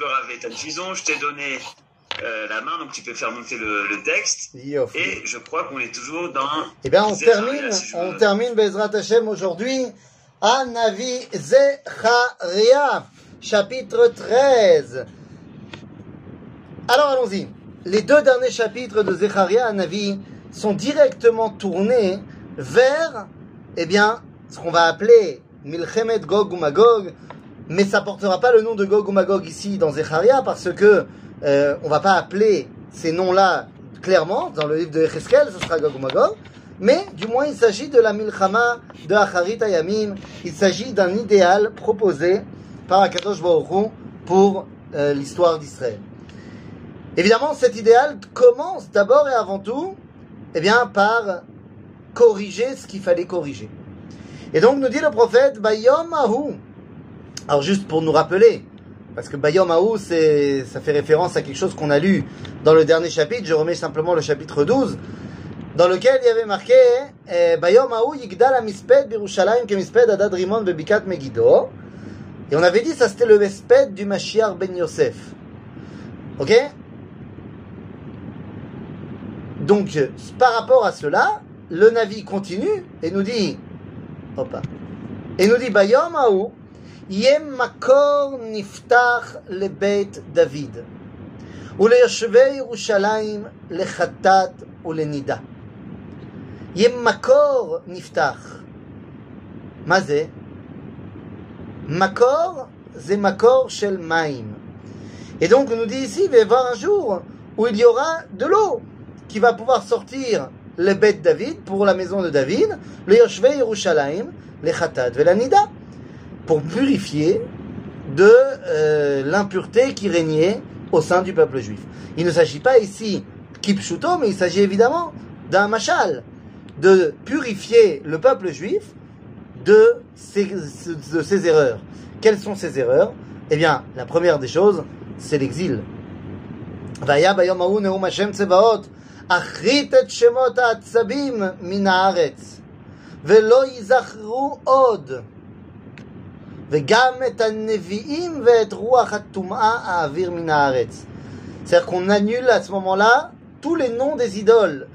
le je t'ai donné euh, la main, donc tu peux faire monter le, le texte. Et je crois qu'on est toujours dans... Eh bien, on termine, si on termine Bezrat Hashem aujourd'hui à Navi Zecharia, chapitre 13. Alors allons-y. Les deux derniers chapitres de Zecharia à Navi sont directement tournés vers, eh bien, ce qu'on va appeler Milchemet Gog ou Magog, mais ça portera pas le nom de Gog ou Magog ici dans Zecharia parce que euh, on va pas appeler ces noms-là clairement dans le livre de Echeskel, ce sera Gog ou Magog, mais du moins il s'agit de la Milchama de Acharit Ayamim, il s'agit d'un idéal proposé par Akadosh Baruch pour euh, l'histoire d'Israël. Évidemment, cet idéal commence d'abord et avant tout, eh bien, par corriger ce qu'il fallait corriger. Et donc nous dit le prophète, Bayom Ahu. Alors juste pour nous rappeler, parce que Bayom c'est, ça fait référence à quelque chose qu'on a lu dans le dernier chapitre, je remets simplement le chapitre 12, dans lequel il y avait marqué, eh, Bayom Ahu yigdal amisped birushalayim kemisped adad rimon bebikat Megiddo. Et on avait dit, ça c'était le misped du Mashiach ben Yosef. Ok? Donc, par rapport à cela, le Navi continue et nous dit, Opa. Et nous dit, Bayom Ahu, Yem Makor Niftach le Beit David. וליושבי ירושלים לחטאת ולנידה. יהיה מקור נפתח. מה זה? מקור זה מקור של מים. Et donc on nous dit ici, il va y avoir un jour où il y aura de l'eau qui va pouvoir sortir le bête David pour la maison de David, le Yoshvei Yerushalayim, le Khatat Velanida, pour purifier de euh, l'impureté qui régnait au sein du peuple juif. Il ne s'agit pas ici kipshuto, mais il s'agit évidemment d'un machal, de purifier le peuple juif de ses, de ses erreurs. Quelles sont ces erreurs Eh bien, la première des choses, c'est l'exil. והיה ביום ההוא נאום השם צבאות, אחרית את שמות העצבים מן הארץ, ולא ייזכרו עוד. Vegam et aneviim ve'et ruach atum'a à. C'est-à-dire qu'on annule à ce moment-là tous les noms des idoles.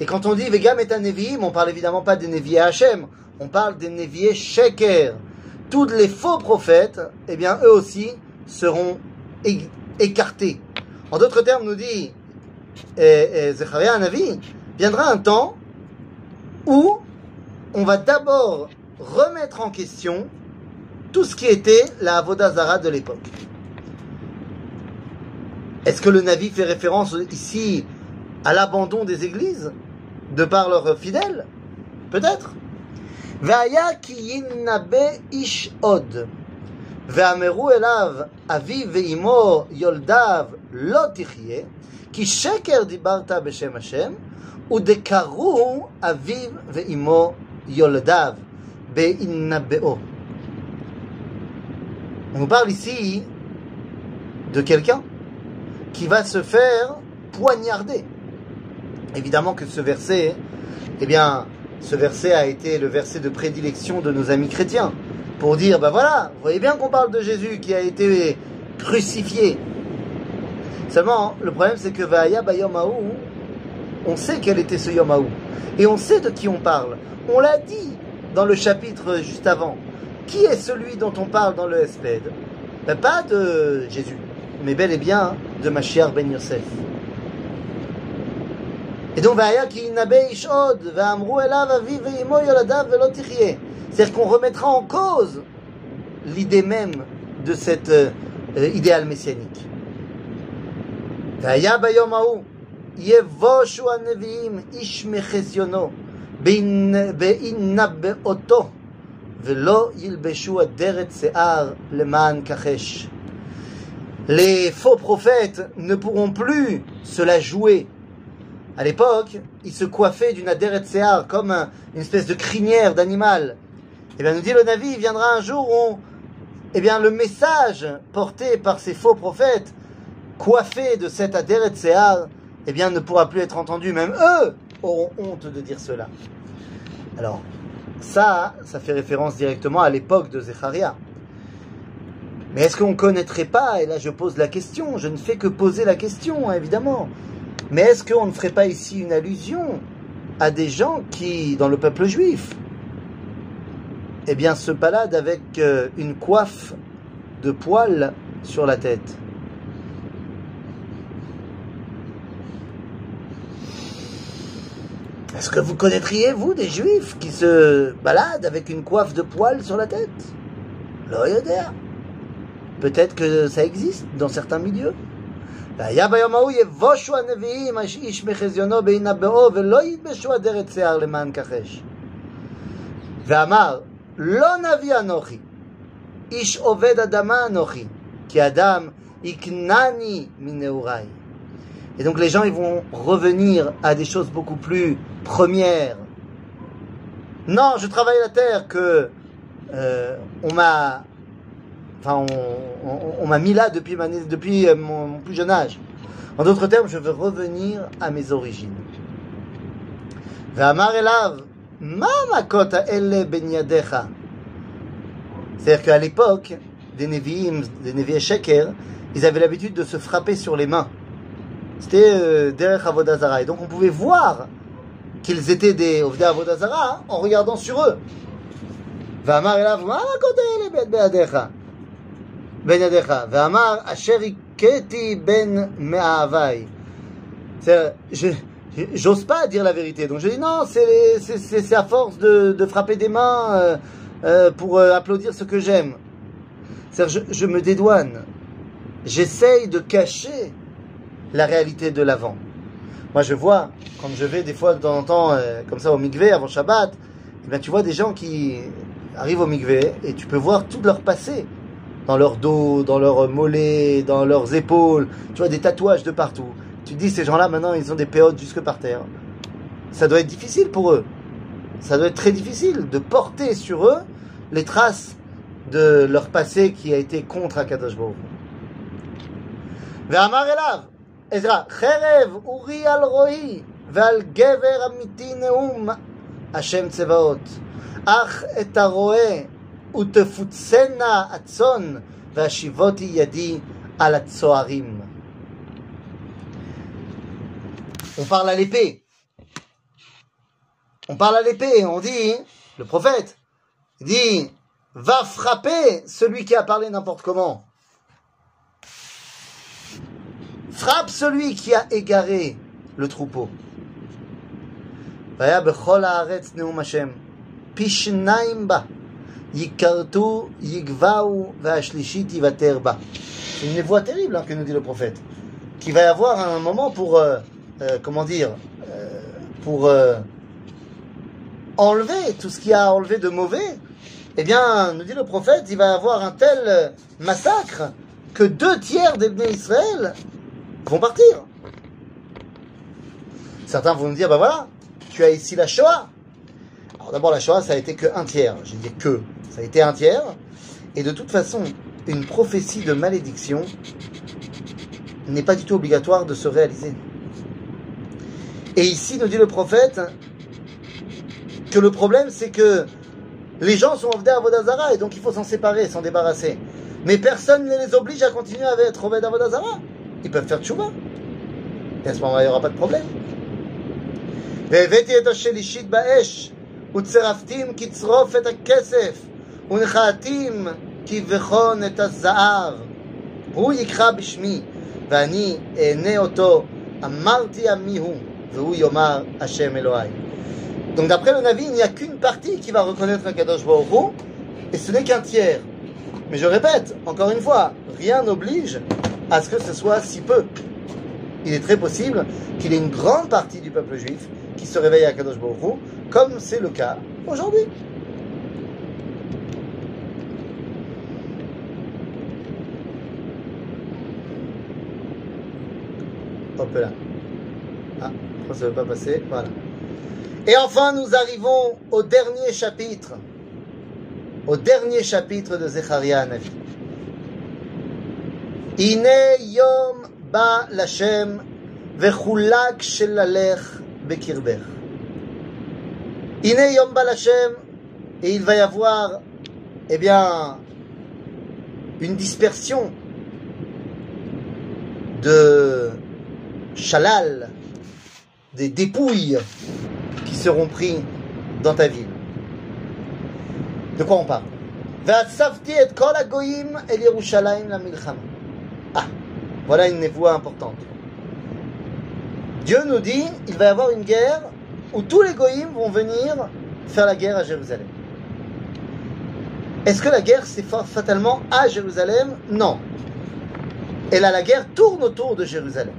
Et quand on dit Vegam et aneviim, on parle évidemment pas des néviers Hachem, on parle des néviers Sheker. Tous les faux prophètes, eh bien eux aussi seront écartés. En d'autres termes, nous dit eh, eh, Zecharia Anavi, viendra un temps où on va d'abord remettre en question tout ce qui était la Avodazara de l'époque. Est-ce que le Navi fait référence ici à l'abandon des églises de par leurs fidèles Peut-être. והיה כי ינבא איש עוד, ואמרו אליו, אביו ואמו יולדיו לא תחיה, כי שקר דיברת בשם השם, ודקרוהו אביו ואמו יולדיו, בהנבאו. On parle ici de quelqu'un qui va se faire poignarder. Évidemment que ce verset, eh bien, ce verset a été le verset de prédilection de nos amis chrétiens pour dire, ben voilà, vous voyez bien qu'on parle de Jésus qui a été crucifié. Seulement, le problème c'est que Vaya Bayomahu, on sait quel était ce Yomahu. Et on sait de qui on parle. On l'a dit dans le chapitre juste avant. Qui est celui dont on parle dans le Esped ben, Pas de Jésus, mais bel et bien de Mashiach ben Yosef. Et donc, והיה כי ינבא איש עוד, ואמרו אליו אביו ואמו ילדיו ולא תחיה. C'est-à-dire qu'on remettra en cause l'idée même de cet euh, euh, idéal messianique. והיה ביום ההוא, יבושו הנביאים איש מחזיונו, בהנ- בהנבאותו, les faux prophètes ne pourront plus se la jouer à l'époque, ils se coiffaient d'une aderet séar, comme un- une espèce de crinière d'animal. Et bien, nous dit le Navi, il viendra un jour où, eh bien, le message porté par ces faux prophètes, coiffés de cette aderet séar, eh bien, ne pourra plus être entendu. Même eux auront honte de dire cela. Alors, ça, ça fait référence directement à l'époque de Zecharia. Mais est-ce qu'on ne connaîtrait pas, et là je pose la question, je ne fais que poser la question, hein, évidemment, mais est-ce qu'on ne ferait pas ici une allusion à des gens qui, dans le peuple juif, eh bien, se baladent avec euh, une coiffe de poils sur la tête? Est-ce que vous connaîtriez, vous, des juifs qui se baladent avec une coiffe de poils sur la tête L'oyoder. Peut-être que ça existe dans certains milieux. והיה ביום ההוא יבושו הנביאים איש מחזיונו בהינבאו ולא ילבשו אדרת שיער למען כחש. ואמר לא נביא אנוכי איש עובד אדמה אנוכי כי אדם יקנני מנעוריי. et donc les gens ils vont revenir à des choses beaucoup plus premières. Non, je travaille la terre que euh, on m'a enfin on, m'a mis là depuis, ma, depuis euh, mon, plus jeune âge. En d'autres termes, je veux revenir à mes origines. Ben. C'est-à-dire qu'à l'époque, des Nevi'im, des Sheker, ils avaient l'habitude de se frapper sur les mains. C'était euh, derech Avodazara. Et donc on pouvait voir qu'ils étaient des Avodazara hein, en regardant sur eux. Iketi ben me'avai. J'ose pas dire la vérité. Donc je dis non, c'est à force de, de, frapper des mains euh, euh, pour applaudir ce que j'aime. Je, je me dédouane. J'essaye de cacher la réalité de l'avant. Moi, je vois, quand je vais des fois de temps en temps, euh, comme ça, au Migvé, avant Shabbat, eh bien, tu vois des gens qui arrivent au Migvé et tu peux voir tout leur passé. Dans leur dos, dans leurs mollets, dans leurs épaules. Tu vois des tatouages de partout. Tu dis, ces gens-là, maintenant, ils ont des péotes jusque par terre. Ça doit être difficile pour eux. Ça doit être très difficile de porter sur eux les traces de leur passé qui a été contre Akadosh Baruch. Ve'amar elav, on parle à l'épée. On parle à l'épée, on dit, le prophète dit, va frapper celui qui a parlé n'importe comment Frappe celui qui a égaré le troupeau. והיה בכל הארץ נאום השם, פי שניים בה, ייקרתו, יגבהו, והשלישית יוותר בה. C'est une voix terrible hein, que nous dit le prophète. Qu'il va y avoir un moment pour, euh, euh, comment dire, euh, pour enlever tout ce qui a enlevé de mauvais. Eh bien, nous dit le prophète, il va y avoir un tel massacre que deux tiers des Bnei Israël vont partir. Certains vont nous dire, ben voilà, tu as ici la Shoah. Alors d'abord, la Shoah, ça a été que un tiers. J'ai dit que. Ça a été un tiers. Et de toute façon, une prophétie de malédiction n'est pas du tout obligatoire de se réaliser. Et ici, nous dit le prophète, que le problème, c'est que les gens sont Ovdei Avodazara et donc il faut s'en séparer, s'en débarrasser. Mais personne ne les oblige à continuer à être Ovdei Avodazara Ils peuvent faire tchouva. Et à ce moment-là, il n'y aura pas de problème. והבאתי את השלישית באש, וצרפתים כצרוף את הכסף, ונחתים כבחון את הזהב. הוא יקחה בשמי, ואני אענה אותו, אמרתי עמי הוא, והוא יאמר השם אלוהי. Donc d'après le Navi, il n'y a qu'une partie qui va reconnaître un Kadosh Baruch Hu, et ce n'est qu'un tiers. Mais je répète, encore une fois, rien n'oblige à ce que ce soit si peu. Il est très possible qu'il y ait une grande partie du peuple juif qui se réveille à Kadosh Baruch Hu, comme c'est le cas aujourd'hui. Hop là. Ah, ça ne veut pas passer. Voilà. Et enfin, nous arrivons au dernier chapitre. Au dernier chapitre de Zecharia Navi. Ine yom ba lashem vechulak shelalech bekirber. Ine yom ba lashem et il va y avoir, eh bien, une dispersion de chalal, des dépouilles qui seront pris dans ta ville. De quoi on parle? Voilà une voix importante. Dieu nous dit, il va y avoir une guerre où tous les goïms vont venir faire la guerre à Jérusalem. Est-ce que la guerre c'est fatalement à Jérusalem? Non. Et là, la guerre tourne autour de Jérusalem.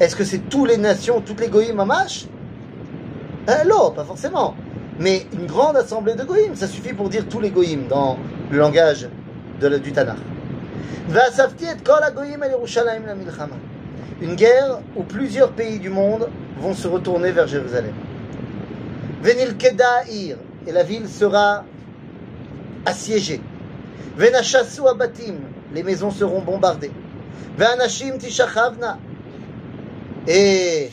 Est-ce que c'est toutes les nations, toutes les goïms mamash euh, Non, pas forcément. Mais une grande assemblée de goïms, ça suffit pour dire tous les goïms dans le langage du Tanakh. Une guerre où plusieurs pays du monde vont se retourner vers Jérusalem. Venil et la ville sera assiégée. Venashasu abatim, les maisons seront bombardées. Tishachavna, et,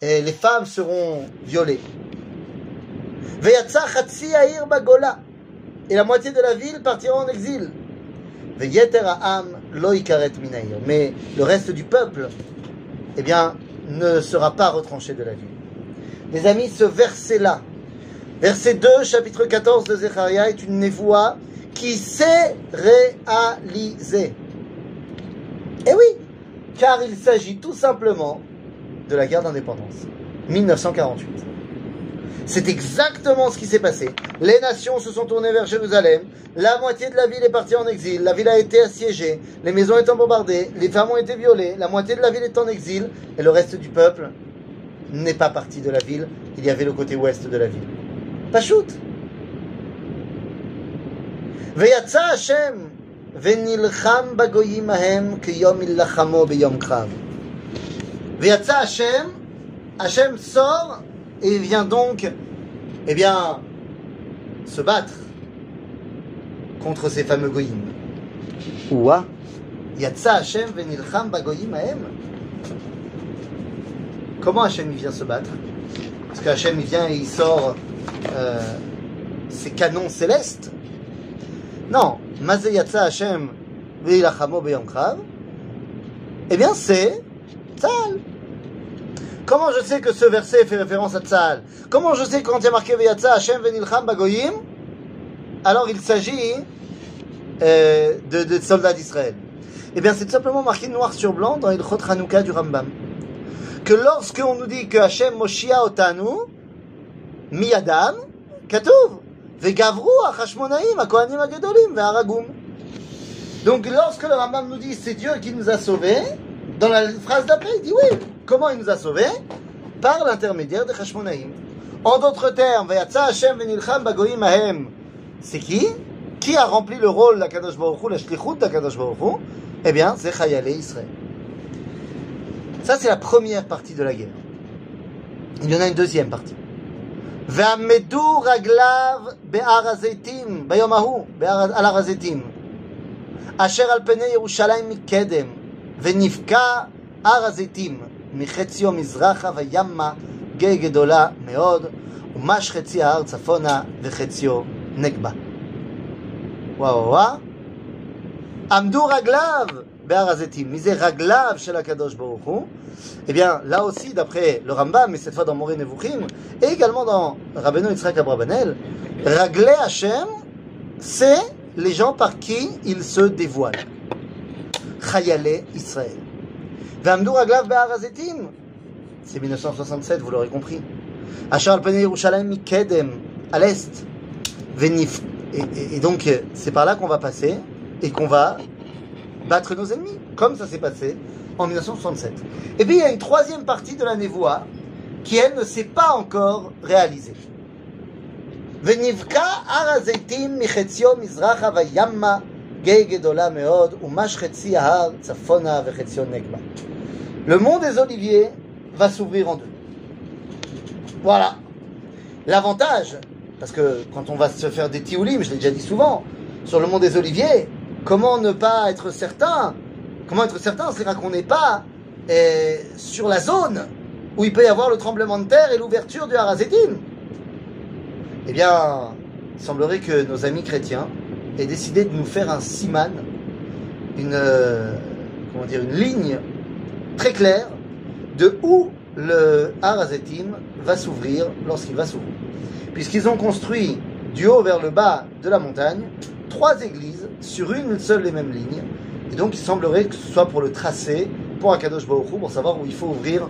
les femmes seront violées. Veyatsa bagola, et la moitié de la ville partira en exil. Mais le reste du peuple, eh bien, ne sera pas retranché de la ville. Les amis, ce verset-là, verset 2, chapitre 14 de Zecharia, est une névoie qui s'est réalisée. Eh oui, car il s'agit tout simplement de la guerre d'indépendance, 1948. C'est exactement ce qui s'est passé. Les nations se sont tournées vers Jérusalem, la moitié de la ville est partie en exil, la ville a été assiégée, les maisons étant bombardées, les femmes ont été violées, la moitié de la ville est en exil, et le reste du peuple n'est pas parti de la ville, il y avait le côté ouest de la ville. Pachout ויצא השם ונלחם בגויים ההם כיום מלחמו ביום קרב. ויצא השם, השם sort et vient donc, eh bien, se battre contre ces fameux goyim. Ouah, Yatsa Hashem venilcham bagoyim ahem. Comment Hashem il vient se battre? Parce que Hashem il vient et il sort euh, ses canons célestes. Non, Mazé Yatsa Hashem venilchamo beyom Eh bien c'est Tzal. Comment je sais que ce verset fait référence à Tzal Comment je sais que quand il y a marqué Veyatsa Hashem venilcham bagoyim? Alors il s'agit euh, de, soldats d'Israël. Eh bien, c'est tout simplement marqué noir sur blanc dans Ilchot Hanouka du Rambam. Que lorsque on nous dit que Hashem Moshia Otanu, Miyadam, Katouv, Vegavru Achashmonaim, Akohanim Agedolim, Ve'aragum. Donc, lorsque le Rambam nous dit c'est Dieu qui nous a sauvés, dans la phrase d'après, il dit oui. Comment il nous a sauvés Par l'intermédiaire de Hashmonaim. En d'autres termes, Hashem venilcham bagoim ahem. C'est qui Qui a rempli le rôle de la Kadosh Baruch Hu, la shlichut de la Kadosh Baruch Hu Eh bien, c'est Chayale Israël. Ça, c'est la première partie de la guerre. Il y en a une deuxième partie. ועמדו רגליו בהר הזיתים, ביום ההוא, על הר הזיתים, אשר על פני ירושלים מקדם, ונפקע הר הזיתים מחציו מזרחה וימה גיא גדולה מאוד, ומש חצי ההר צפונה וחציו נגבה. וואו וואו. עמדו רגליו בהר הזיתים. מי זה רגליו של הקדוש ברוך הוא Eh bien, là aussi, d'après le Rambam, mais cette fois dans Moré Nevuchim, et également dans Rabbeinu Yitzhak Abrabanel, Raglé Hashem, c'est les gens par qui il se dévoile. Chayale Israël. Aglav C'est 1967, vous l'aurez compris. Achar Alpene Yerushalayim Mikedem, à l'est. Venif. Et, donc, c'est par là qu'on va passer et qu'on va battre nos ennemis, comme ça s'est passé en 1967. Et puis, il y a une troisième partie de la Névoa qui, elle, ne s'est pas encore réalisée. Venivka Arazetim Michetio Mizracha Vayamma גיא גדולה מאוד ומש חצי ההר צפונה וחציו נגבה le mont des Oliviers va s'ouvrir en deux. Voilà. L'avantage, parce que quand on va se faire des tioulim, je l'ai déjà dit souvent, sur le mont des Oliviers, comment ne pas être certain Comment être certain C'est-à-dire qu'on n'est pas eh, sur la zone où il peut y avoir le tremblement de terre et l'ouverture du Harazetim. Eh bien, il semblerait que nos amis chrétiens et décidé de nous faire un siman, une, euh, comment dire, une ligne très claire de où le Harazetim va s'ouvrir lorsqu'il va s'ouvrir. Puisqu'ils ont construit du haut vers le bas de la montagne trois églises sur une seule et même ligne. Et donc il semblerait que ce soit pour le tracé, pour Akadosh Baruch pour savoir où il faut ouvrir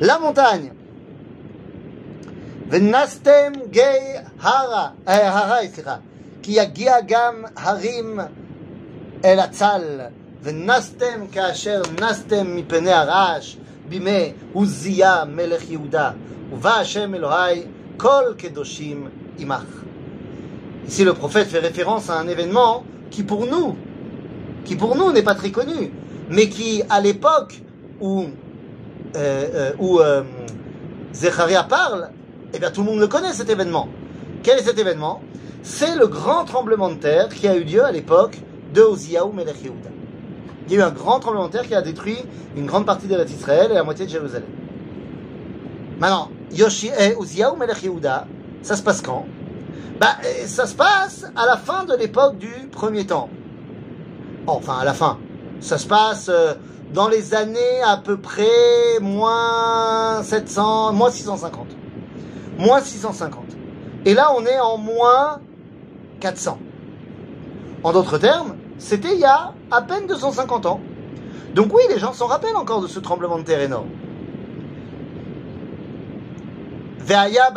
la montagne. Venastem Gei Hara, eh, כי יגיע גם הרים אל הצל, ונסתם כאשר נסתם מפני הרעש בימי עוזיה מלך יהודה, ובא השם אלוהי כל קדושים עמך. Ici, le prophète fait référence à un événement qui pour nous, qui pour nous n'est pas très connu, mais qui à l'époque où, euh, euh, où euh, Zecharia parle, eh bien tout le monde le connaît cet événement. Quel est cet événement C'est le grand tremblement de terre qui a eu lieu à l'époque de Oziaou Melech Yehuda. Il y a eu un grand tremblement de terre qui a détruit une grande partie d'Eretz Israël et la moitié de Jérusalem. Maintenant, Yoshi et Oziaou Melech Yehuda, ça se passe quand? Bah, ça se passe à la fin de l'époque du premier temps. Enfin, à la fin. Ça se passe dans les années à peu près moins 700, moins 650. Moins 650. Et là, on est en moins 400. En d'autres termes, c'était il y a à peine 250 ans. Donc oui, les gens s'en rappellent encore de ce tremblement de terre énorme. C'est-à-dire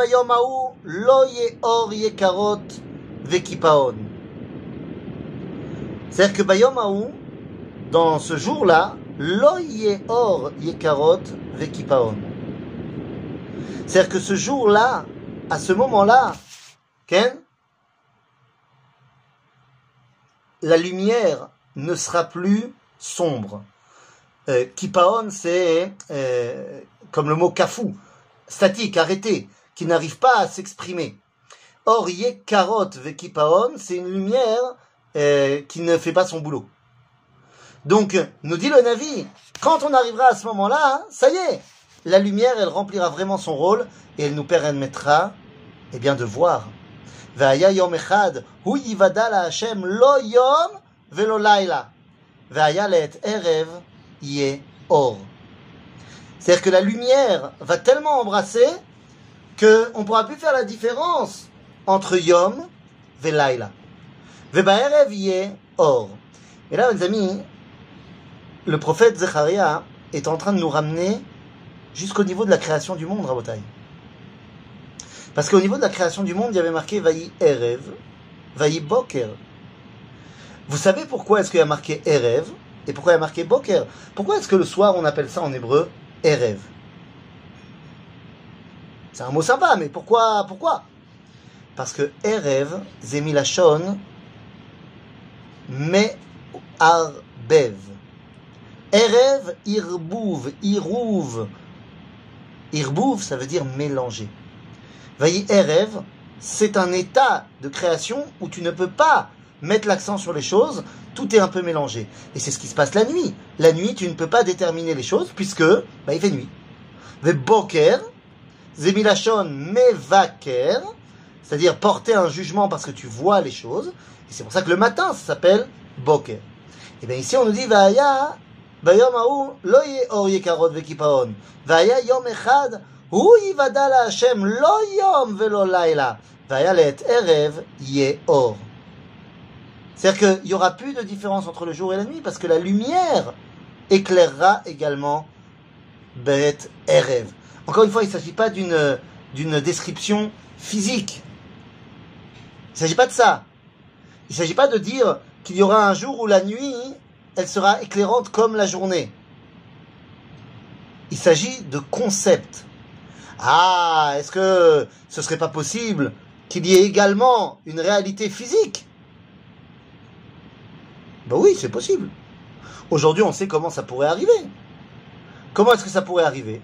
que bayom ha'u, dans ce jour-là, lo yekarot ve'kipaon. C'est-à-dire que ce jour-là, à ce moment-là, la lumière ne sera plus sombre. Euh, kipaon, c'est euh, comme le mot kafou, statique, arrêté, qui n'arrive pas à s'exprimer. Or, yekarot vekipaon, c'est une lumière euh, qui ne fait pas son boulot. Donc, nous dit le Navi, quand on arrivera à ce moment-là, ça y est, la lumière, elle remplira vraiment son rôle et elle nous permettra, eh bien, de voir. והיה יום אחד, הוא יוודע להשם לא יום ולא לילה. והיה לעת ערב יהיה אור. C'est-à-dire que la lumière va tellement embrasser qu'on ne pourra plus faire la différence entre Yom et Laila. Ve'ba'erev yeh or. Et là, mes amis, le prophète Zecharia est en train de nous ramener jusqu'au niveau de la création du monde, Rabotai. Parce qu'au niveau de la création du monde, il y avait marqué Vayi Erev, Vayi Boker. Vous savez pourquoi est-ce qu'il y a marqué Erev et pourquoi il y a marqué Boker? Pourquoi est-ce que le soir on appelle ça en hébreu Erev? C'est un mot sympa, mais pourquoi pourquoi? Parce que Erev, Zemilachon, Me Arbev. Erev, Irbouv, Irouv. Irbouv, ça veut dire mélanger. Vayi Erev, c'est un état de création où tu ne peux pas mettre l'accent sur les choses, tout est un peu mélangé. Et c'est ce qui se passe la nuit. La nuit, tu ne peux pas déterminer les choses puisque bah, il fait nuit. Boker, zemilachon mevaker, c'est-à-dire porter un jugement parce que tu vois les choses. Et c'est pour ça que le matin, ça s'appelle boker. Et bien ici, on nous dit vaya, bayom haou, lo ye or yekarot vekipaon. Vaya yom echad, Vaya let erev ye or. C'est-à-dire qu'il n'y aura plus de différence entre le jour et la nuit parce que la lumière éclairera également Bet Erev. Encore une fois, il ne s'agit pas d'une, d'une description physique. Il ne s'agit pas de ça. Il ne s'agit pas de dire qu'il y aura un jour où la nuit, elle sera éclairante comme la journée. Il s'agit de concept. Ah, est-ce que ce serait pas possible qu'il y ait également une réalité physique? Ben oui, c'est possible. Aujourd'hui, on sait comment ça pourrait arriver. Comment est-ce que ça pourrait arriver?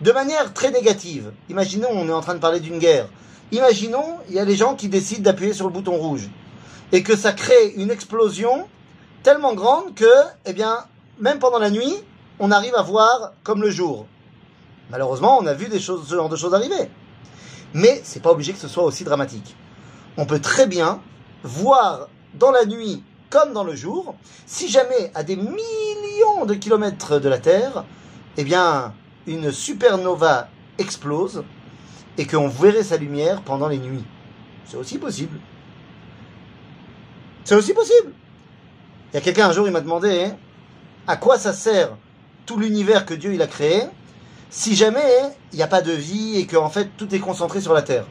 De manière très négative. Imaginons, on est en train de parler d'une guerre. Imaginons, il y a des gens qui décident d'appuyer sur le bouton rouge. Et que ça crée une explosion tellement grande que, eh bien, même pendant la nuit, on arrive à voir comme le jour. Malheureusement, on a vu des choses, ce genre de choses arriver. Mais c'est pas obligé que ce soit aussi dramatique. On peut très bien voir dans la nuit comme dans le jour. Si jamais à des millions de kilomètres de la Terre, eh bien, une supernova explose et qu'on verrait sa lumière pendant les nuits. C'est aussi possible. C'est aussi possible. Il y a quelqu'un un jour, il m'a demandé hein, à quoi ça sert tout l'univers que Dieu il a créé? si jamais il n'y a pas de vie et que en fait tout est concentré sur la Terre.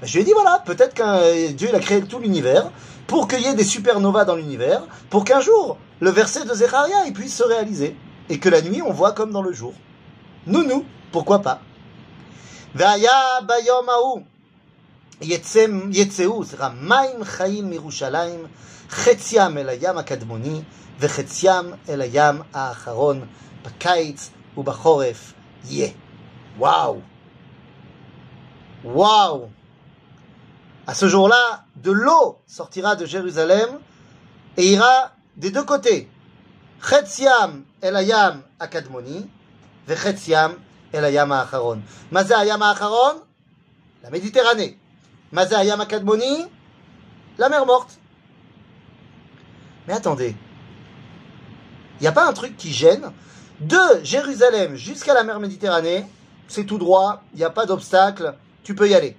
Ben, je lui ai dit voilà, peut-être qu'un Dieu il a créé tout l'univers pour qu'il y ait des supernovas dans l'univers, pour qu'un jour le verset de Zecharia il puisse se réaliser et que la nuit on voit comme dans le jour. Nous, nous, pourquoi pas והיה ביום ההוא יצאו, סליחה, מים חיים מירושלים, חציים אל הים הקדמוני וחציים אל הים האחרון, בקיץ ובחורף Yeah. Waouh. Waouh. À ce jour-là, de l'eau sortira de Jérusalem et ira des deux côtés. Chetziam el ayam akadmoni, vechetziam el ayam acharon. Mazé acharon, la Méditerranée. Mazé ayam akadmoni, la mer morte. Mais attendez, il n'y a pas un truc qui gêne de Jérusalem jusqu'à la mer Méditerranée, c'est tout droit, il n'y a pas d'obstacle, tu peux y aller.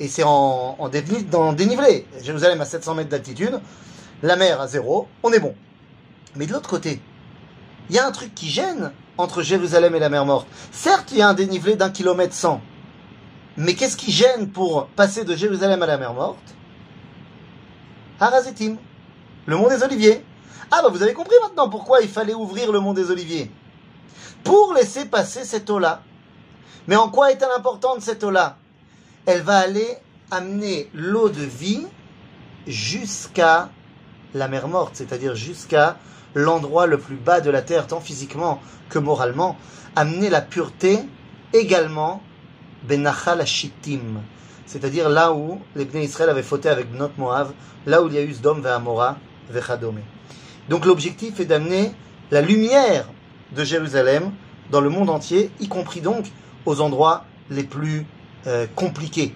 Et c'est en, dénivelé. Jérusalem à 700 mètres d'altitude, la mer à zéro, on est bon. Mais de l'autre côté, il y a un truc qui gêne entre Jérusalem et la mer morte. Certes, il y a un dénivelé d'un kilomètre cent. Mais qu'est-ce qui gêne pour passer de Jérusalem à la mer morte? Harazetim, le mont des Oliviers. Ah bah vous avez compris maintenant pourquoi il fallait ouvrir le mont des Oliviers. Pour laisser passer cette eau-là. Mais en quoi est-elle importante cette eau-là? Elle va aller amener l'eau de vie jusqu'à la mer morte, c'est-à-dire jusqu'à l'endroit le plus bas de la terre, tant physiquement que moralement, amener la pureté également benachal shittim, c'est-à-dire là où les Bnei Israël avaient fauté avec Bnot Moav, là où il y a eu Sdom ve'amora ve'chadome. Donc l'objectif est d'amener la lumière de Jérusalem dans le monde entier, y compris donc aux endroits les plus euh, compliqués.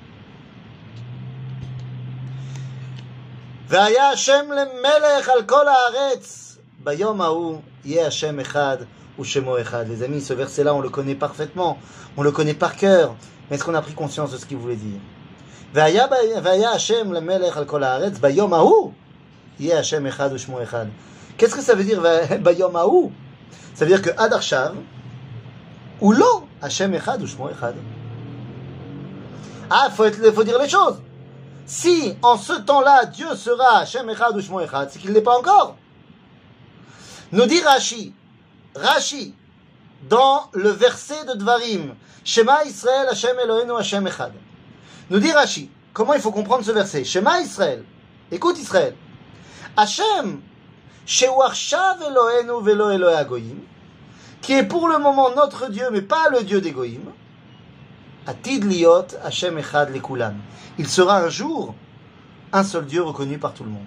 והיה השם למלך על כל הארץ. ביום ההוא יהיה השם אחד ושמו אחד. Les amis, ce verset-là, on le connaît parfaitement, on le connaît par cœur, mais est-ce qu'on a pris conscience de ce qu'il voulait dire והיה השם למלך על כל הארץ, ביום ההוא יהיה השם אחד ושמו אחד. Qu'est-ce que ça veut dire Bayom Aou? Ça veut dire que Adarchav, ou l'eau, Hachem Echad ou Shmo Echad. Ah, il faut, dire les choses. Si en ce temps-là, Dieu sera Hachem Echad ou Shmo Echad, c'est qu'il ne l'est pas encore. Nous dit Rashi, Rashi, dans le verset de Dvarim, Shema Israël Hashem Eloheinu Hashem Echad. Nous dit Rashi, comment il faut comprendre ce verset? Shema Israël, écoute Israël, Hashem Eloheinu Velo Elohe Agoyim, qui est pour le moment notre Dieu, mais pas le Dieu des Goïm, Atid liot Hashem echad lekulam. Il sera un jour un seul Dieu reconnu par tout le monde.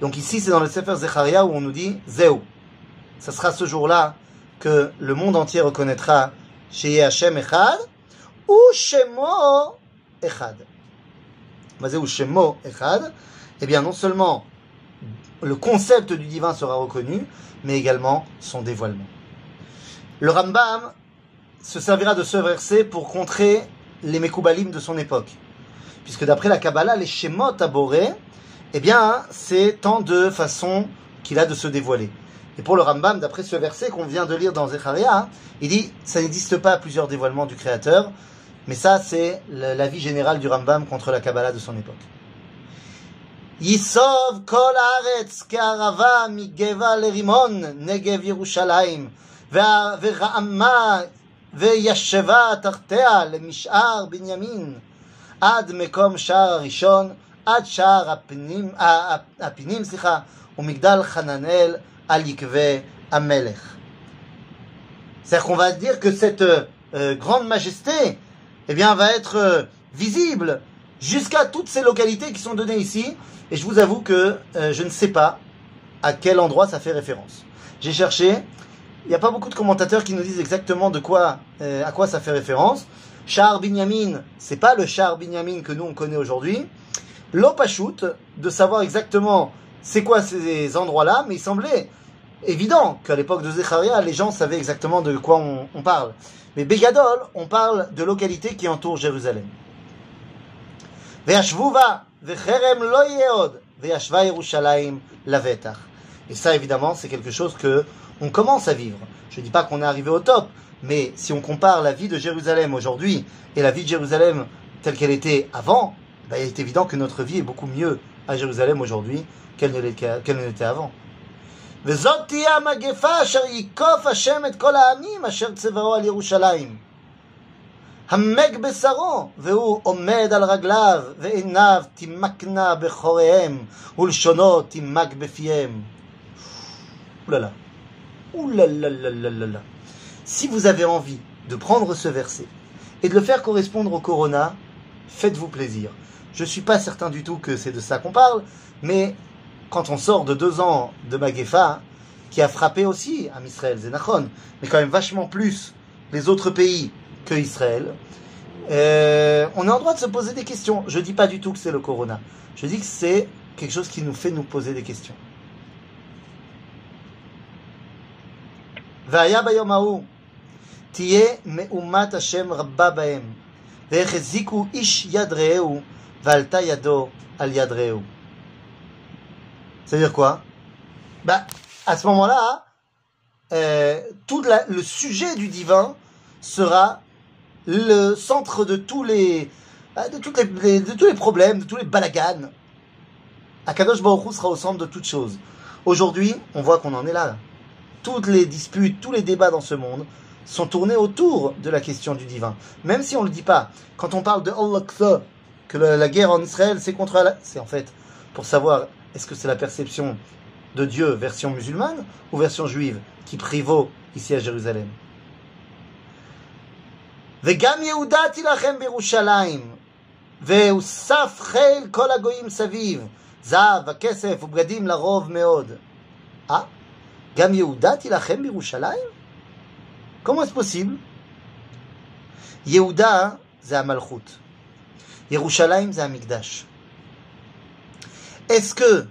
Donc ici, c'est dans le Sefer Zecharia où on nous dit Zeu. Ce sera ce jour-là que le monde entier reconnaîtra chez Hashem echad ou Shemo echad. ou Shemo echad. Eh bien, non seulement le concept du divin sera reconnu, mais également son dévoilement. Le Rambam se servira de ce verset pour contrer les Mekoubalim de son époque. Puisque d'après la Kabbalah, les Shemot aborés, eh bien, c'est tant de façons qu'il a de se dévoiler. Et pour le Rambam, d'après ce verset qu'on vient de lire dans Zecharia, il dit, ça n'existe pas plusieurs dévoilements du Créateur, mais ça, c'est l'avis général du Rambam contre la Kabbalah de son époque. Yisov kol haaretz ke'arava migeva lerimon negev Yerushalayim ve'ra'ama וישבה תחתיה למשער בנימין, עד מקום שער הראשון, עד שער הפנים, הפינים, סליחה, ומגדל חננאל על יקבי המלך. C'est-à-dire qu'on va dire que cette euh, grande majesté eh bien, va être euh, visible jusqu'à toutes ces localités qui sont données ici. Et je vous avoue que euh, je ne sais pas à quel endroit ça fait référence. J'ai cherché, il n'y a pas beaucoup de commentateurs qui nous disent exactement de quoi, euh, à quoi ça fait référence. Char Binyamin, c'est pas le char Binyamin que nous on connaît aujourd'hui. l'opachut de savoir exactement c'est quoi ces endroits-là, mais il semblait évident qu'à l'époque de Zecharia, les gens savaient exactement de quoi on, on parle. Mais Begadol, on parle de localités qui entourent Jérusalem. Ve'ashvuva, ve'cherem lo yeod, ve'ashva Yerushalayim lavetach. Et ça, évidemment, c'est quelque chose que on commence à vivre. Je ne dis pas qu'on est arrivé au top, mais si on compare la vie de Jérusalem aujourd'hui et la vie de Jérusalem telle qu'elle était avant, ben, il est évident que notre vie est beaucoup mieux à Jérusalem aujourd'hui qu'elle ne l'était qu'elle ne l'était avant. וזאת תהיה המגפה אשר ייקוף השם את כל העמים אשר צבאו על ירושלים. המק בשרו, והוא עומד על רגליו, ועיניו תימקנה בחוריהם, ולשונו תימק בפיהם. Oulala. Oulala. Si vous avez envie de prendre ce verset et de le faire correspondre au Corona, faites-vous plaisir. Je ne suis pas certain du tout que c'est de ça qu'on parle, mais quand on sort de deux ans de Magefa, qui a frappé aussi à Israël, Zenachon, mais quand même vachement plus les autres pays que Israël, euh, on est en droit de se poser des questions. Je dis pas du tout que c'est le Corona. Je dis que c'est quelque chose qui nous fait nous poser des questions. והיה ביום ההוא, תהיה מהומת השם רבה בהם, והחזיקו איש יד רעהו, ועלתה ידו על יד רעהו. C'est-à-dire quoi bah, À ce moment-là, euh, tout la, le sujet du divin sera le centre de tous toutes les, de tous les problèmes, de tous les balaganes. Akadosh Baruch sera au centre de toutes choses. Aujourd'hui, on voit qu'on en est là. Toutes les disputes, tous les débats dans ce monde sont tournés autour de la question du divin. Même si on ne le dit pas. Quand on parle de Allah que la guerre en Israël, c'est contre Allah, c'est en fait pour savoir est-ce que c'est la perception de Dieu version musulmane ou version juive qui prévaut ici à Jérusalem וגם יהודה תילחם בירושלים, והוסף חיל כל הגויים סביב, זהב וכסף ובגדים לרוב מאוד. אה? גם יהודה תילחם בירושלים? comment est-ce possible? יהודה זה המלכות. ירושלים זה המקדש. Est-ce que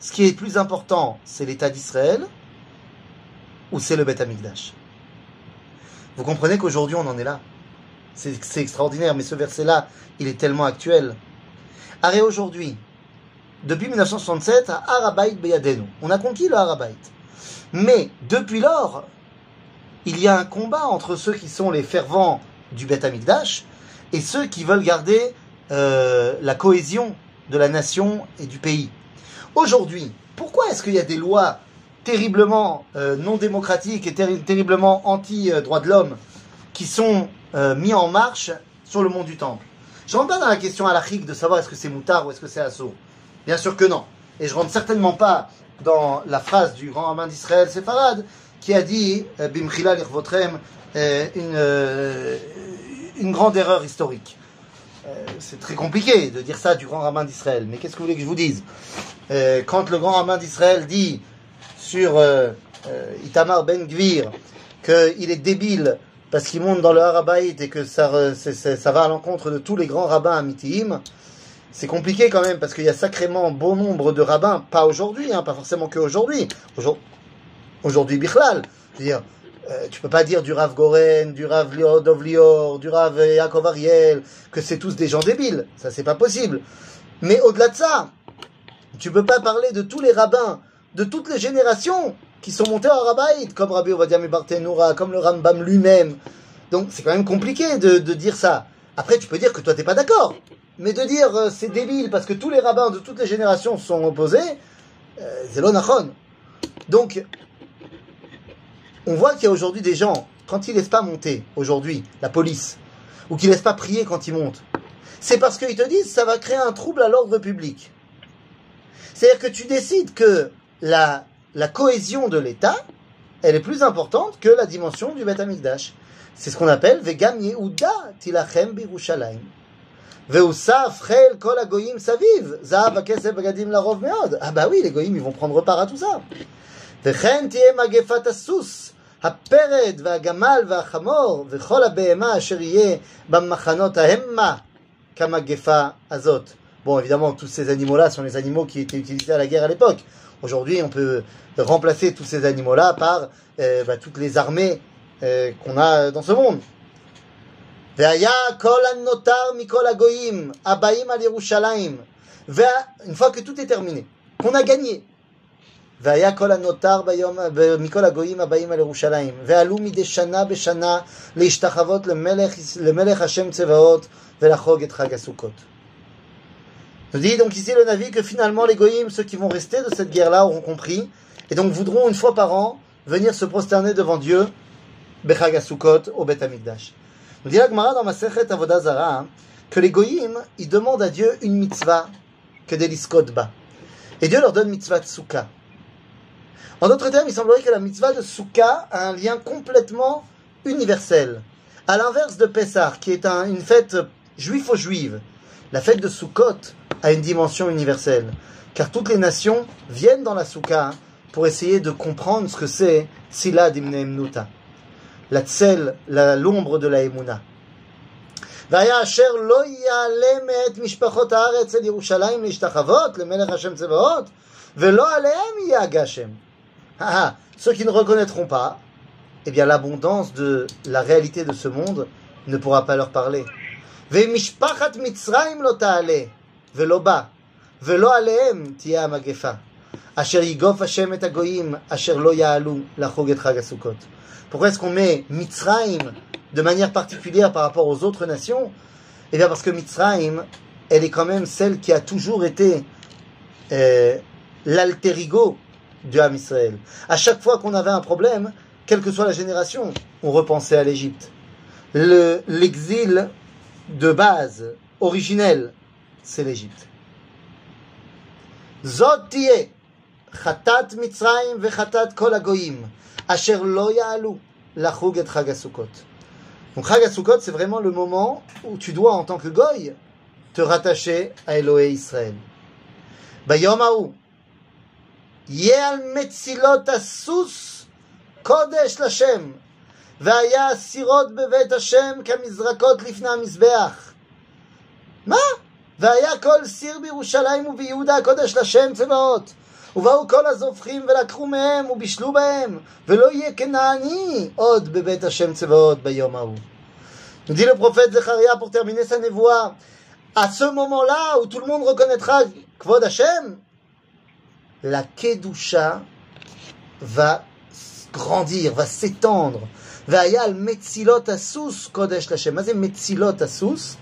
ce qui est plus important, c'est l'État d'Israël ou c'est le Beth Amikdash Vous comprenez qu'aujourd'hui on en est là. C'est extraordinaire, mais ce verset-là, il est tellement actuel. Arrêt aujourd'hui, depuis 1967, à Harabait Beyadenu, on a conquis le Harabait. Mais depuis lors, il y a un combat entre ceux qui sont les fervents du Beth Amikdash et ceux qui veulent garder euh, la cohésion de la nation et du pays. Aujourd'hui, pourquoi est-ce qu'il y a des lois terriblement euh, non démocratiques et terri terriblement anti-droits de l'homme qui sont euh, mis en marche sur le mont du Temple Je rentre pas dans la question halachique de savoir est-ce que c'est moutard ou est-ce que c'est assaut. Bien sûr que non. Et je rentre certainement pas dans la phrase du grand rabbin d'Israël, Sepharad, qui a dit euh, Bimchila lirvotrem, une, une grande erreur historique. C'est très compliqué de dire ça du grand rabbin d'Israël. Mais qu'est-ce que vous voulez que je vous dise? Quand le grand rabbin d'Israël dit sur euh, euh Itamar Ben Gvir qu'il est débile parce qu'il monte dans le Harabaït et que ça, ça va à l'encontre de tous les grands rabbins amitim, c'est compliqué quand même parce qu'il y a sacrément bon nombre de rabbins, pas aujourd'hui, hein, pas forcément que aujourd'hui, aujourd'hui Bichlal, dire, euh, tu peux pas dire du Rav Goren, du Rav Dovlior, du Rav Yaakov Ariel, que c'est tous des gens débiles. Ça, c'est pas possible. Mais au-delà de ça, tu peux pas parler de tous les rabbins, de toutes les générations qui sont montés en Rabbaïd, comme Rabbi Ovadia Barthénoura, comme le Rambam lui-même. Donc, c'est quand même compliqué de, dire ça. Après, tu peux dire que toi, t'es pas d'accord. Mais de dire euh, c'est débile parce que tous les rabbins de toutes les générations sont opposés, euh. Donc, on voit qu'il y a aujourd'hui des gens, quand ils laissent pas monter, aujourd'hui, la police, ou qu'ils laissent pas prier quand ils montent, c'est parce qu'ils te disent ça va créer un trouble à l'ordre public. C'est-à-dire que tu décides que la, la cohésion de l'État, elle est plus importante que la dimension du Beth Amikdash. C'est ce qu'on appelle Vegam Yehuda Tilachem Birushalayim. Veusaf Chel Kol Agoyim Saviv. Zahav Kesef Bagadim Larov Meod. Ah bah oui, les Goyim, ils vont prendre part à tout ça. וכן תהיה מגפת הסוס, הפרד והגמל והחמור וכל הבהמה אשר יהיה במחנות ההמה כמגפה הזאת. Bon, évidemment, tous ces animaux-là sont les animaux qui étaient utilisés à la guerre à l'époque. Aujourd'hui, on peut remplacer tous ces animaux-là par euh, bah, toutes les armées euh, qu'on a dans ce monde. והיה כל הנותר מכל הגויים הבאים על ירושלים. une fois que tout est terminé, qu'on a gagné. והיה כל הנותר ביום, מכל הגויים הבאים על ירושלים, ועלו מדי שנה בשנה להשתחוות למלך, למלך השם צבאות ולחוג את חג הסוכות. Nous dit donc ici le Navi que finalement les goyim, ceux qui vont rester de cette guerre-là, auront compris, et donc voudront une fois par an venir se prosterner devant Dieu, Bechag au Bet Amikdash. Nous dit la Gemara dans Masechet Avodazara que les goyim, ils demandent à Dieu une mitzvah que des. Et Dieu leur donne mitzvah de. En d'autres termes, il semblerait que la mitzvah de Souka a un lien complètement universel. À l'inverse de Pessah, qui est une fête juif aux juive, la fête de Sukkot a une dimension universelle. Car toutes les nations viennent dans la Souka pour essayer de comprendre ce que c'est Sila Dimneemnuta. La tsel, l'ombre de la Emuna. והיה אשר לא יעלה מאת משפחות הארץ אל ירושלים להשתחוות למלך השם צבאות, ולא עליהם יהיה הגשם. Ceux qui ne reconnaîtront pas, eh bien l'abondance de la réalité de ce monde ne pourra pas leur parler. ומשפחת מצרים לא תעלה, ולא בא, ולא עליהם תהיה המגפה. אשר יגוף השם את הגויים, אשר לא יעלו לחוג את חג הסוכות. Pourquoi est-ce qu'on met Mitzrayim de manière particulière par rapport aux autres nations Eh bien parce que Mitzrayim, elle est quand même celle qui a toujours été euh, l'alter ego du Ham Israël. À chaque fois qu'on avait un problème, quelle que soit la génération, on repensait à l'Égypte. L'exil de base, originel, c'est l'Égypte. Zot chatat Mitzrayim vechatat kol agoyim, asher lo ya'alu lachug et chag donc Chag c'est vraiment le moment où tu dois, en tant que goy, te rattacher à Elohé Israël. Bayom haou, yel metzilot asus kodesh lashem, והיה סירות בבית השם כמזרקות לפני המזבח. מה? והיה כל סיר בירושלים וביהודה הקודש לשם צבאות. ובאו כל הזובחים ולקחו מהם ובישלו בהם, ולא יהיה כנעני עוד בבית השם צבאות ביום ההוא. Nous dit le prophète Zecharia pour terminer sa névoie, à ce moment-là où tout le monde reconnaîtra Kvod Hashem, la Kedusha va grandir, va s'étendre. Vayal Metzilot Asus Kodesh Hashem. Mais Metzilot Asus.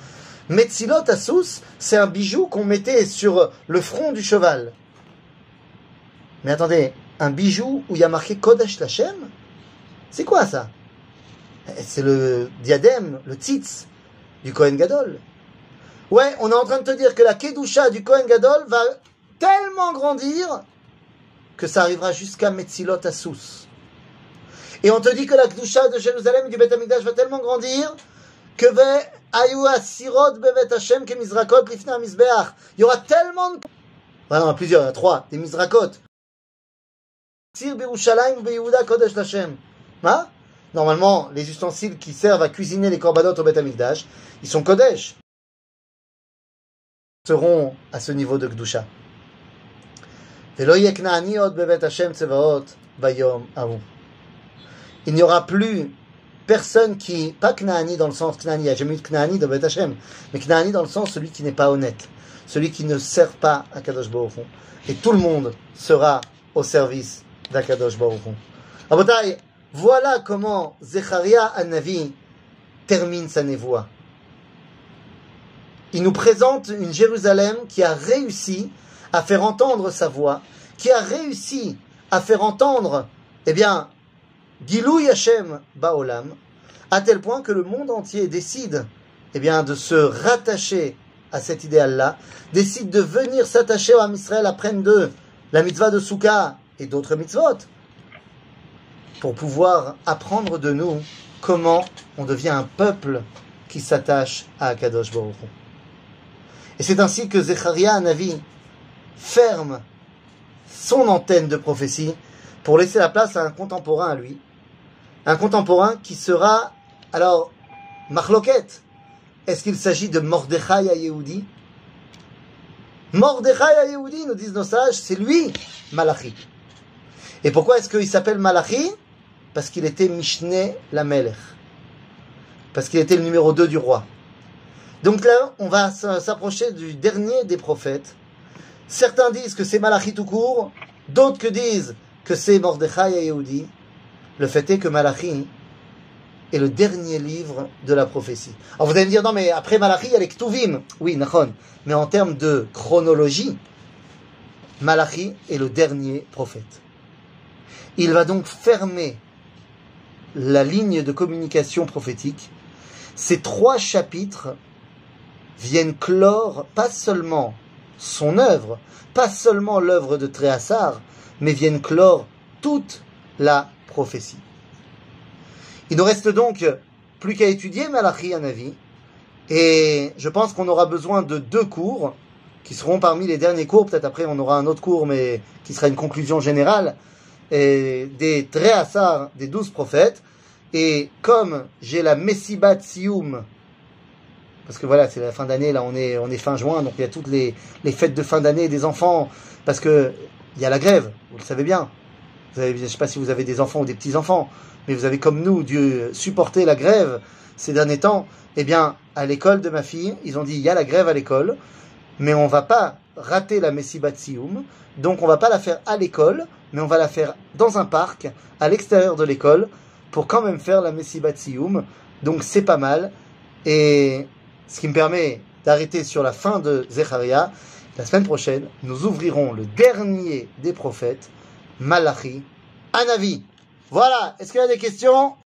Metzilot Asus, c'est un bijou qu'on mettait sur le front du cheval. Mais attendez, un bijou où il y a marqué Kodesh Lachem C'est quoi ça? C'est le diadème, le tzitz du Kohen Gadol. Ouais, on est en train de te dire que la Kedusha du Kohen Gadol va tellement grandir que ça arrivera jusqu'à Metzilot Asus. Et on te dit que la Kedusha de Jérusalem du Beth Amikdash va tellement grandir que Ayu Asirot Bevet Hashem ke Mizrakot Lifna Mizbeach. Il y aura tellement de... Ah non, plusieurs, il y a trois, des Mizrakot. Normalement, les ustensiles qui servent à cuisiner les corbanotes au Beth Amikdash, ils sont Kodesh. seront à ce niveau de Gdusha. Il n'y aura plus personne qui, pas Knaani dans le sens Knaani, il n'y a jamais eu de Knaani dans Beth Hashem, mais Knaani dans le sens celui qui n'est pas honnête, celui qui ne sert pas à Kadosh Baruch Et tout le monde sera au service d'Akadosh Baruch Hu. voilà comment Zecharia Anavi termine sa névoie. Il nous présente une Jérusalem qui a réussi à faire entendre sa voix, qui a réussi à faire entendre, eh bien, Gilou Yashem Baolam, à tel point que le monde entier décide, eh bien, de se rattacher à cet idéal-là, décide de venir s'attacher à Israël après de la mitzvah de Souka et d'autres mitzvot pour pouvoir apprendre de nous comment on devient un peuple qui s'attache à Akadosh Baruch Et c'est ainsi que Zecharia Navi ferme son antenne de prophétie pour laisser la place à un contemporain à lui. Un contemporain qui sera, alors, Marloquette. Est-ce qu'il s'agit de Mordechai à Yehudi Mordechai à Yehudi, nous disent nos sages, c'est lui, Malachi. Et pourquoi est-ce qu'il s'appelle Malachi Parce qu'il était Mishneh la Melech. Parce qu'il était le numéro 2 du roi. Donc là, on va s'approcher du dernier des prophètes. Certains disent que c'est Malachi tout court, d'autres que disent que c'est Mordechai et Yehudi. Le fait est que Malachi est le dernier livre de la prophétie. Alors vous allez me dire, non mais après Malachi, il y a les Ktuvim. Oui, Nachon. Mais en termes de chronologie, Malachi est le dernier prophète. Il va donc fermer la ligne de communication prophétique. Ces trois chapitres viennent clore pas seulement son œuvre, pas seulement l'œuvre de Tréhassar, mais viennent clore toute la prophétie. Il nous reste donc plus qu'à étudier Malachi à Navi, et je pense qu'on aura besoin de deux cours, qui seront parmi les derniers cours, peut-être après on aura un autre cours, mais qui sera une conclusion générale, et des Tréhassar, des douze prophètes, et comme j'ai la Messibat Sioum, parce que voilà, c'est la fin d'année, là on est, on est fin juin, donc il y a toutes les, les fêtes de fin d'année des enfants, parce que il y a la grève, vous le savez bien. Vous je ne sais pas si vous avez des enfants ou des petits-enfants, mais vous avez comme nous dû supporter la grève ces derniers temps. Eh bien, à l'école de ma fille, ils ont dit il y a la grève à l'école, mais on va pas rater la Messibat Sioum, donc on va pas la faire à l'école, mais on va la faire dans un parc, à l'extérieur de l'école, pour quand même faire la Messibat Sioum. Donc c'est pas mal. Et ce qui me permet d'arrêter sur la fin de Zecharia. La semaine prochaine, nous ouvrirons le dernier des prophètes, Malachi, Anavi. Voilà, est-ce qu'il y a des questions?